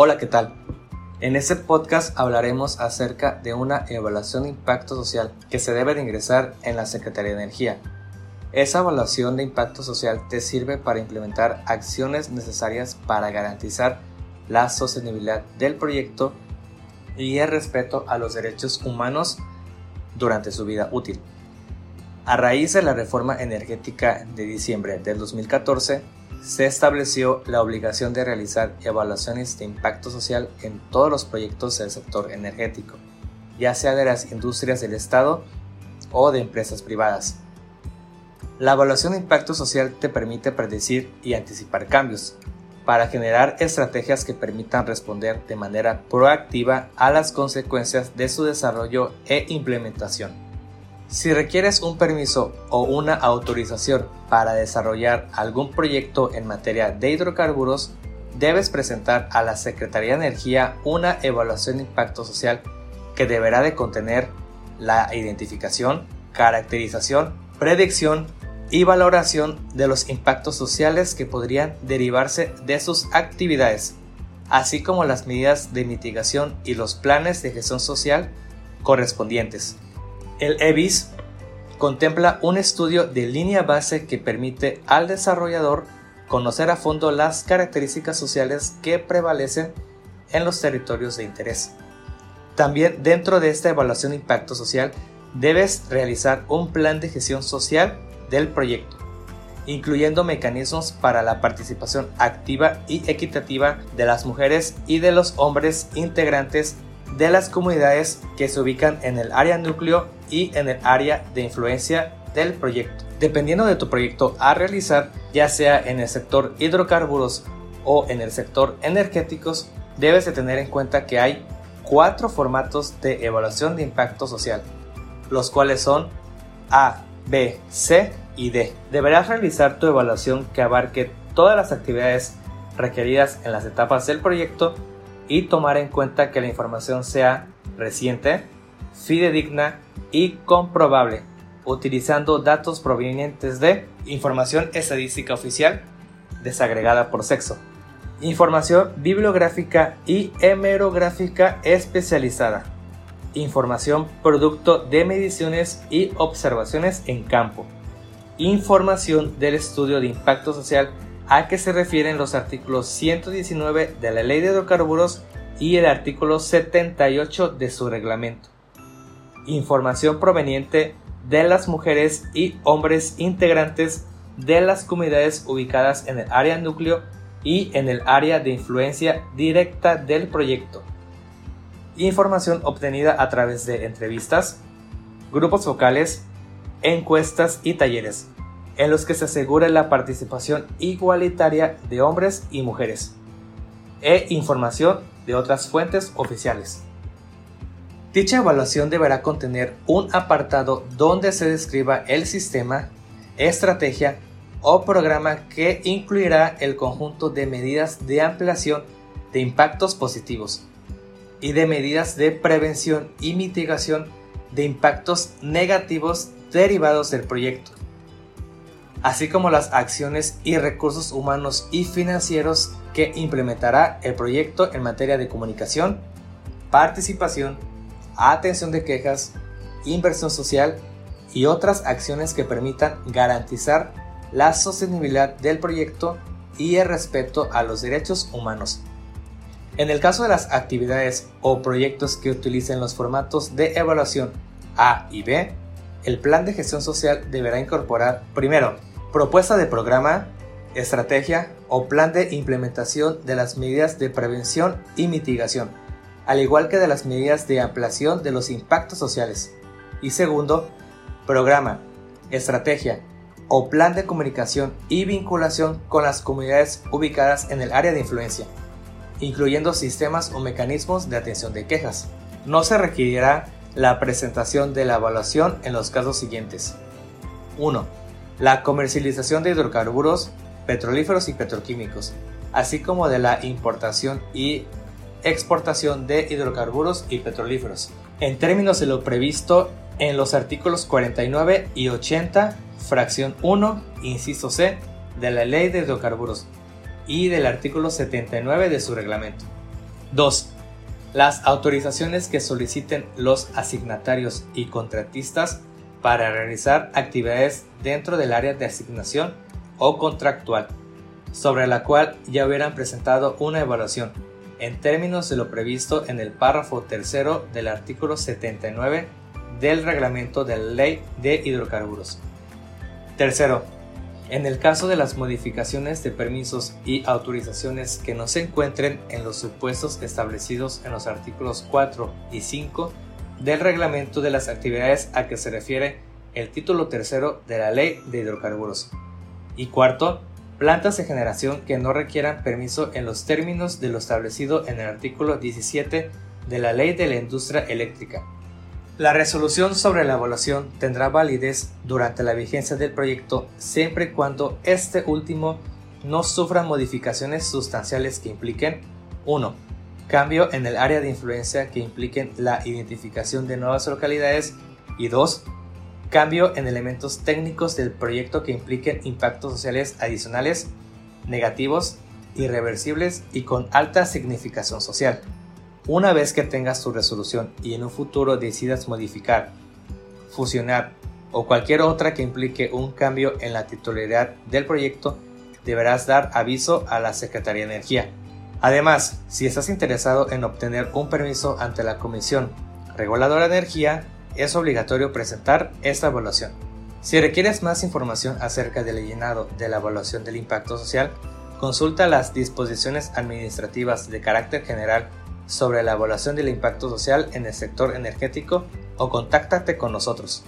Hola, ¿qué tal? En este podcast hablaremos acerca de una evaluación de impacto social que se debe de ingresar en la Secretaría de Energía. Esa evaluación de impacto social te sirve para implementar acciones necesarias para garantizar la sostenibilidad del proyecto y el respeto a los derechos humanos durante su vida útil. A raíz de la reforma energética de diciembre del 2014, se estableció la obligación de realizar evaluaciones de impacto social en todos los proyectos del sector energético, ya sea de las industrias del Estado o de empresas privadas. La evaluación de impacto social te permite predecir y anticipar cambios, para generar estrategias que permitan responder de manera proactiva a las consecuencias de su desarrollo e implementación. Si requieres un permiso o una autorización para desarrollar algún proyecto en materia de hidrocarburos, debes presentar a la Secretaría de Energía una evaluación de impacto social que deberá de contener la identificación, caracterización, predicción y valoración de los impactos sociales que podrían derivarse de sus actividades, así como las medidas de mitigación y los planes de gestión social correspondientes. El EBIS contempla un estudio de línea base que permite al desarrollador conocer a fondo las características sociales que prevalecen en los territorios de interés. También dentro de esta evaluación de impacto social debes realizar un plan de gestión social del proyecto, incluyendo mecanismos para la participación activa y equitativa de las mujeres y de los hombres integrantes de las comunidades que se ubican en el área núcleo y en el área de influencia del proyecto. Dependiendo de tu proyecto a realizar, ya sea en el sector hidrocarburos o en el sector energéticos, debes de tener en cuenta que hay cuatro formatos de evaluación de impacto social, los cuales son A, B, C y D. Deberás realizar tu evaluación que abarque todas las actividades requeridas en las etapas del proyecto y tomar en cuenta que la información sea reciente, fidedigna y comprobable, utilizando datos provenientes de información estadística oficial desagregada por sexo, información bibliográfica y hemerográfica especializada, información producto de mediciones y observaciones en campo, información del estudio de impacto social a que se refieren los artículos 119 de la Ley de Hidrocarburos y el artículo 78 de su reglamento. Información proveniente de las mujeres y hombres integrantes de las comunidades ubicadas en el área núcleo y en el área de influencia directa del proyecto. Información obtenida a través de entrevistas, grupos focales, encuestas y talleres, en los que se asegure la participación igualitaria de hombres y mujeres, e información de otras fuentes oficiales. Dicha evaluación deberá contener un apartado donde se describa el sistema, estrategia o programa que incluirá el conjunto de medidas de ampliación de impactos positivos y de medidas de prevención y mitigación de impactos negativos derivados del proyecto así como las acciones y recursos humanos y financieros que implementará el proyecto en materia de comunicación, participación, atención de quejas, inversión social y otras acciones que permitan garantizar la sostenibilidad del proyecto y el respeto a los derechos humanos. En el caso de las actividades o proyectos que utilicen los formatos de evaluación A y B, el plan de gestión social deberá incorporar, primero, propuesta de programa, estrategia o plan de implementación de las medidas de prevención y mitigación, al igual que de las medidas de ampliación de los impactos sociales. Y segundo, programa, estrategia o plan de comunicación y vinculación con las comunidades ubicadas en el área de influencia, incluyendo sistemas o mecanismos de atención de quejas. No se requerirá la presentación de la evaluación en los casos siguientes. 1 la comercialización de hidrocarburos, petrolíferos y petroquímicos, así como de la importación y exportación de hidrocarburos y petrolíferos, en términos de lo previsto en los artículos 49 y 80, fracción 1, inciso C, de la Ley de Hidrocarburos y del artículo 79 de su reglamento. 2. Las autorizaciones que soliciten los asignatarios y contratistas para realizar actividades dentro del área de asignación o contractual, sobre la cual ya hubieran presentado una evaluación, en términos de lo previsto en el párrafo tercero del artículo 79 del reglamento de la Ley de Hidrocarburos. Tercero, en el caso de las modificaciones de permisos y autorizaciones que no se encuentren en los supuestos establecidos en los artículos 4 y 5 del reglamento de las actividades a que se refiere el título tercero de la Ley de Hidrocarburos. Y cuarto, plantas de generación que no requieran permiso en los términos de lo establecido en el artículo 17 de la Ley de la Industria Eléctrica. La resolución sobre la evaluación tendrá validez durante la vigencia del proyecto siempre y cuando este último no sufra modificaciones sustanciales que impliquen 1. Cambio en el área de influencia que impliquen la identificación de nuevas localidades y 2 cambio en elementos técnicos del proyecto que impliquen impactos sociales adicionales, negativos, irreversibles y con alta significación social. Una vez que tengas tu resolución y en un futuro decidas modificar, fusionar o cualquier otra que implique un cambio en la titularidad del proyecto, deberás dar aviso a la Secretaría de Energía. Además, si estás interesado en obtener un permiso ante la Comisión Reguladora de Energía, es obligatorio presentar esta evaluación. Si requieres más información acerca del llenado de la evaluación del impacto social, consulta las disposiciones administrativas de carácter general sobre la evaluación del impacto social en el sector energético o contáctate con nosotros.